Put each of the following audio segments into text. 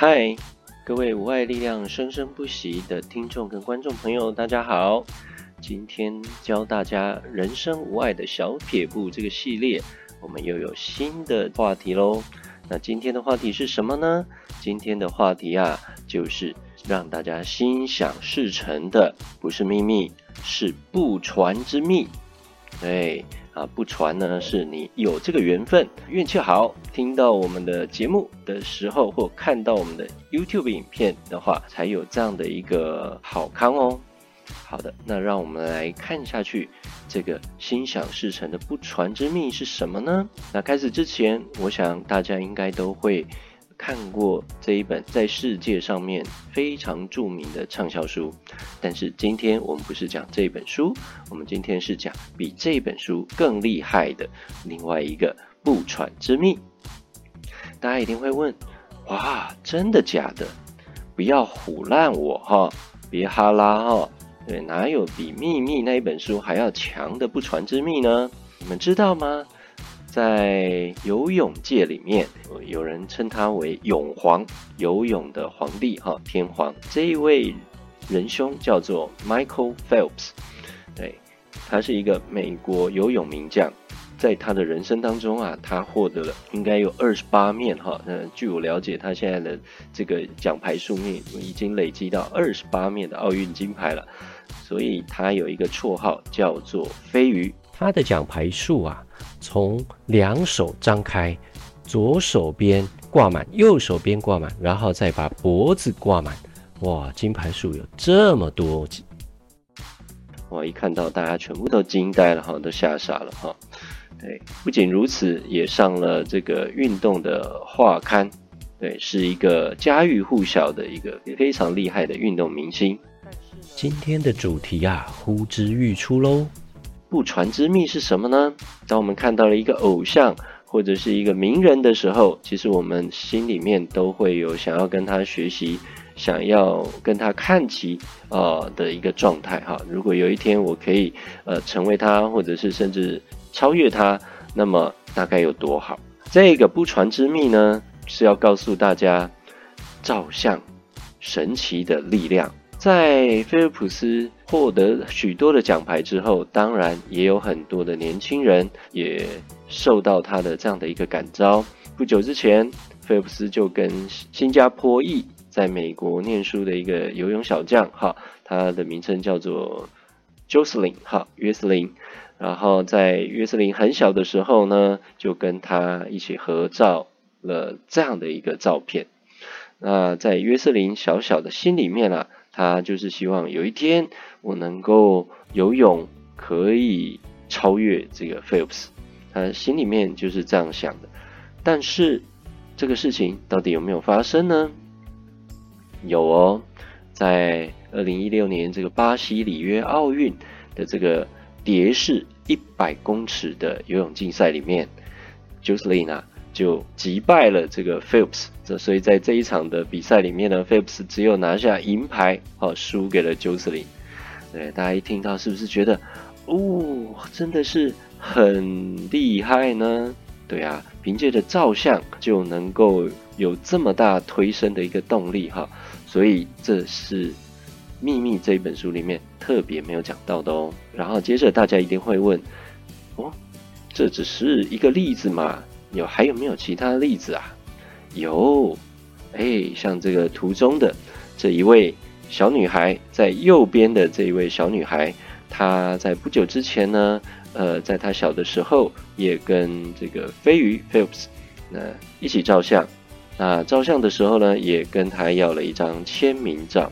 嗨，各位无爱力量生生不息的听众跟观众朋友，大家好！今天教大家人生无爱的小撇步这个系列，我们又有新的话题喽。那今天的话题是什么呢？今天的话题啊，就是让大家心想事成的，不是秘密，是不传之秘。对。啊，不传呢，是你有这个缘分，运气好，听到我们的节目的时候，或看到我们的 YouTube 影片的话，才有这样的一个好康哦。好的，那让我们来看下去，这个心想事成的不传之秘是什么呢？那开始之前，我想大家应该都会。看过这一本在世界上面非常著名的畅销书，但是今天我们不是讲这本书，我们今天是讲比这本书更厉害的另外一个不传之秘。大家一定会问：哇，真的假的？不要唬烂我哈，别哈拉哈，对，哪有比秘密那一本书还要强的不传之秘呢？你们知道吗？在游泳界里面，有人称他为泳皇，游泳的皇帝哈，天皇。这一位仁兄叫做 Michael Phelps，对，他是一个美国游泳名将。在他的人生当中啊，他获得了应该有二十八面哈，嗯，据我了解，他现在的这个奖牌数面已经累积到二十八面的奥运金牌了，所以他有一个绰号叫做飞鱼。他的奖牌数啊。从两手张开，左手边挂满，右手边挂满，然后再把脖子挂满。哇，金牌数有这么多！哇，一看到大家全部都惊呆了哈，都吓傻了哈。对，不仅如此，也上了这个运动的画刊。对，是一个家喻户晓的一个非常厉害的运动明星。今天的主题啊，呼之欲出喽。不传之秘是什么呢？当我们看到了一个偶像或者是一个名人的时候，其实我们心里面都会有想要跟他学习、想要跟他看齐啊的一个状态哈。如果有一天我可以呃成为他，或者是甚至超越他，那么大概有多好？这个不传之秘呢，是要告诉大家照相神奇的力量。在菲尔普斯获得许多的奖牌之后，当然也有很多的年轻人也受到他的这样的一个感召。不久之前，菲尔普斯就跟新加坡裔在美国念书的一个游泳小将，哈，他的名称叫做 j o s e l y n 哈，约瑟琳。然后在约瑟琳很小的时候呢，就跟他一起合照了这样的一个照片。那在约瑟琳小小的心里面啊。他就是希望有一天我能够游泳，可以超越这个 Phelps，他心里面就是这样想的。但是这个事情到底有没有发生呢？有哦，在二零一六年这个巴西里约奥运的这个蝶式一百公尺的游泳竞赛里面，Jocelyn 就击败了这个 Phelps，这所以在这一场的比赛里面呢，Phelps 只有拿下银牌，好，输给了 Jocelyn。对，大家一听到是不是觉得，哦，真的是很厉害呢？对啊，凭借着照相就能够有这么大推升的一个动力哈，所以这是《秘密》这一本书里面特别没有讲到的哦。然后接着大家一定会问，哦，这只是一个例子嘛？有还有没有其他的例子啊？有，哎，像这个图中的这一位小女孩，在右边的这一位小女孩，她在不久之前呢，呃，在她小的时候也跟这个飞鱼 Phelps 那一起照相，那照相的时候呢，也跟她要了一张签名照，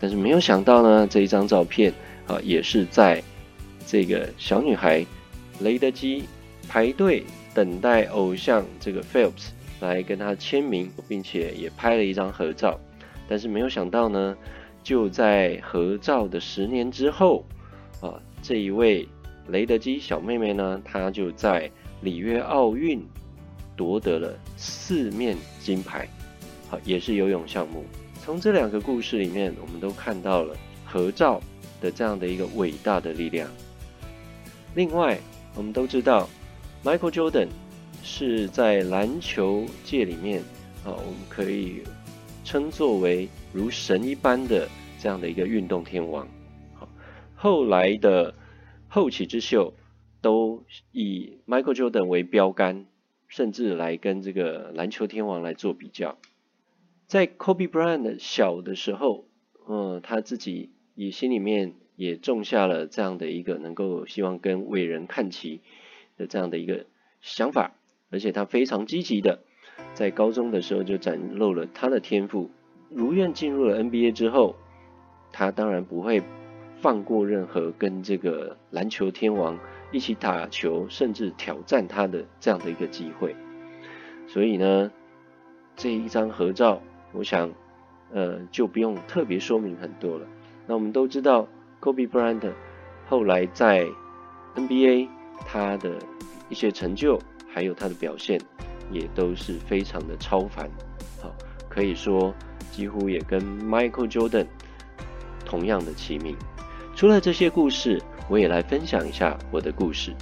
但是没有想到呢，这一张照片啊，也是在这个小女孩雷德基排队。等待偶像这个 Phelps 来跟他签名，并且也拍了一张合照。但是没有想到呢，就在合照的十年之后，啊，这一位雷德基小妹妹呢，她就在里约奥运夺得了四面金牌，好，也是游泳项目。从这两个故事里面，我们都看到了合照的这样的一个伟大的力量。另外，我们都知道。Michael Jordan 是在篮球界里面啊，我们可以称作为如神一般的这样的一个运动天王。好，后来的后起之秀都以 Michael Jordan 为标杆，甚至来跟这个篮球天王来做比较。在 Kobe Bryant 小的时候，嗯，他自己也心里面也种下了这样的一个能够希望跟伟人看齐的这样的一个想法，而且他非常积极的，在高中的时候就展露了他的天赋。如愿进入了 NBA 之后，他当然不会放过任何跟这个篮球天王一起打球，甚至挑战他的这样的一个机会。所以呢，这一张合照。我想，呃，就不用特别说明很多了。那我们都知道，Kobe Bryant 后来在 NBA 他的一些成就，还有他的表现，也都是非常的超凡。好，可以说几乎也跟 Michael Jordan 同样的齐名。除了这些故事，我也来分享一下我的故事。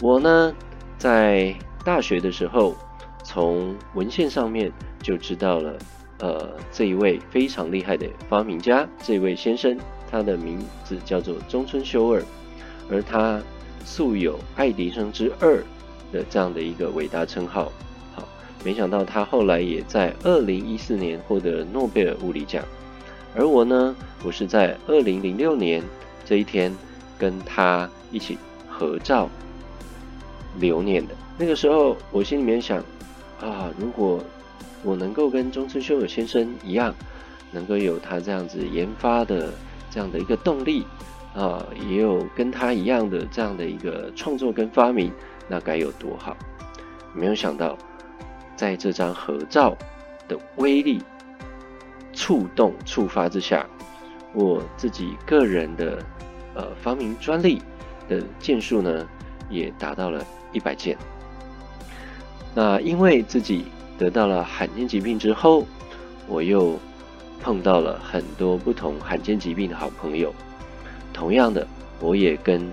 我呢，在大学的时候，从文献上面。就知道了，呃，这一位非常厉害的发明家，这位先生，他的名字叫做中村修二，而他素有爱迪生之二的这样的一个伟大称号。好，没想到他后来也在二零一四年获得诺贝尔物理奖，而我呢，我是在二零零六年这一天跟他一起合照留念的。那个时候，我心里面想，啊，如果我能够跟中村修二先生一样，能够有他这样子研发的这样的一个动力啊，也有跟他一样的这样的一个创作跟发明，那该有多好！没有想到，在这张合照的威力触动触发之下，我自己个人的呃发明专利的件数呢，也达到了一百件。那因为自己。得到了罕见疾病之后，我又碰到了很多不同罕见疾病的好朋友。同样的，我也跟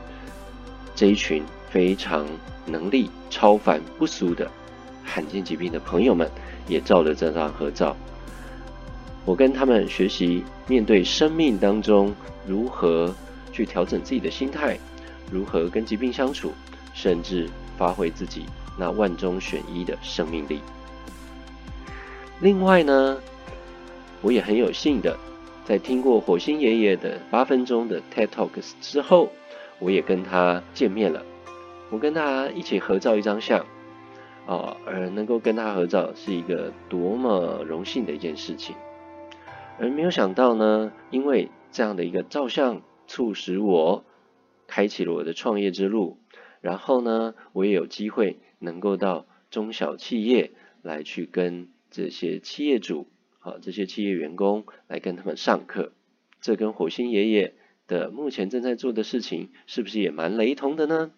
这一群非常能力超凡不俗的罕见疾病的朋友们，也照了这张合照。我跟他们学习面对生命当中如何去调整自己的心态，如何跟疾病相处，甚至发挥自己那万中选一的生命力。另外呢，我也很有幸的，在听过火星爷爷的八分钟的 TED Talks 之后，我也跟他见面了。我跟他一起合照一张相，啊，而能够跟他合照是一个多么荣幸的一件事情。而没有想到呢，因为这样的一个照相，促使我开启了我的创业之路。然后呢，我也有机会能够到中小企业来去跟。这些企业主，啊，这些企业员工来跟他们上课，这跟火星爷爷的目前正在做的事情，是不是也蛮雷同的呢？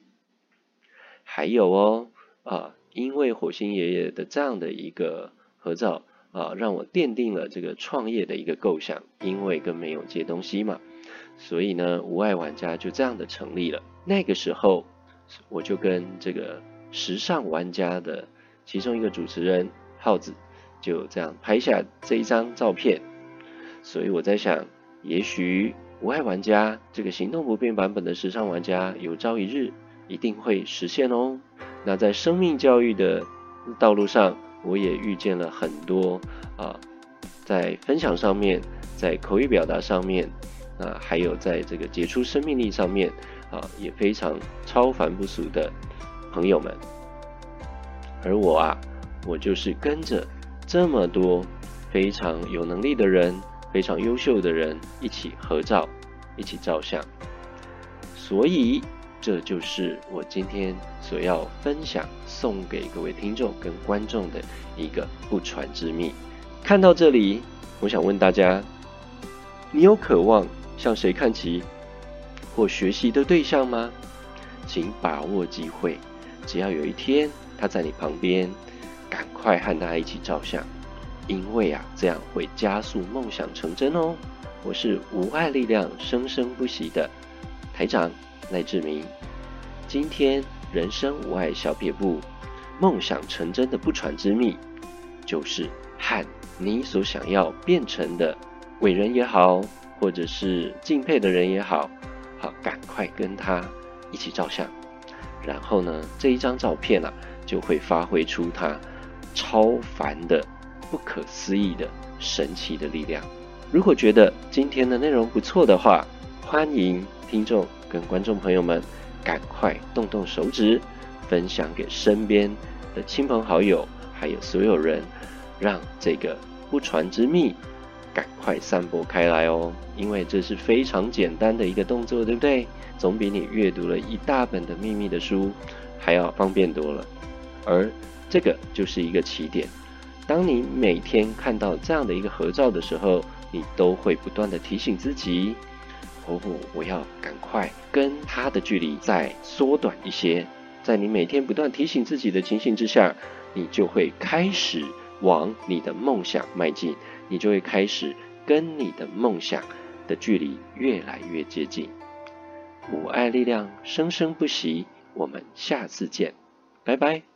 还有哦，啊，因为火星爷爷的这样的一个合照，啊，让我奠定了这个创业的一个构想，因为跟没有借东西嘛，所以呢，无爱玩家就这样的成立了。那个时候，我就跟这个时尚玩家的其中一个主持人浩子。就这样拍下这一张照片，所以我在想，也许无碍玩家这个行动不便版本的时尚玩家，有朝一日一定会实现哦。那在生命教育的道路上，我也遇见了很多啊，在分享上面，在口语表达上面，啊，还有在这个杰出生命力上面，啊，也非常超凡不俗的朋友们。而我啊，我就是跟着。这么多非常有能力的人，非常优秀的人一起合照，一起照相，所以这就是我今天所要分享、送给各位听众跟观众的一个不传之秘。看到这里，我想问大家：你有渴望向谁看齐或学习的对象吗？请把握机会，只要有一天他在你旁边。赶快和大家一起照相，因为啊，这样会加速梦想成真哦。我是无爱力量生生不息的台长赖志明，今天人生无爱小撇步，梦想成真的不传之秘，就是和你所想要变成的伟人也好，或者是敬佩的人也好，好，赶快跟他一起照相。然后呢，这一张照片啊，就会发挥出它超凡的、不可思议的、神奇的力量。如果觉得今天的内容不错的话，欢迎听众跟观众朋友们赶快动动手指，分享给身边的亲朋好友，还有所有人，让这个不传之秘赶快散播开来哦。因为这是非常简单的一个动作，对不对？总比你阅读了一大本的秘密的书还要方便多了。而这个就是一个起点。当你每天看到这样的一个合照的时候，你都会不断地提醒自己：“哦，我要赶快跟他的距离再缩短一些。”在你每天不断提醒自己的情形之下，你就会开始往你的梦想迈进，你就会开始跟你的梦想的距离越来越接近。母爱力量生生不息，我们下次见，拜拜。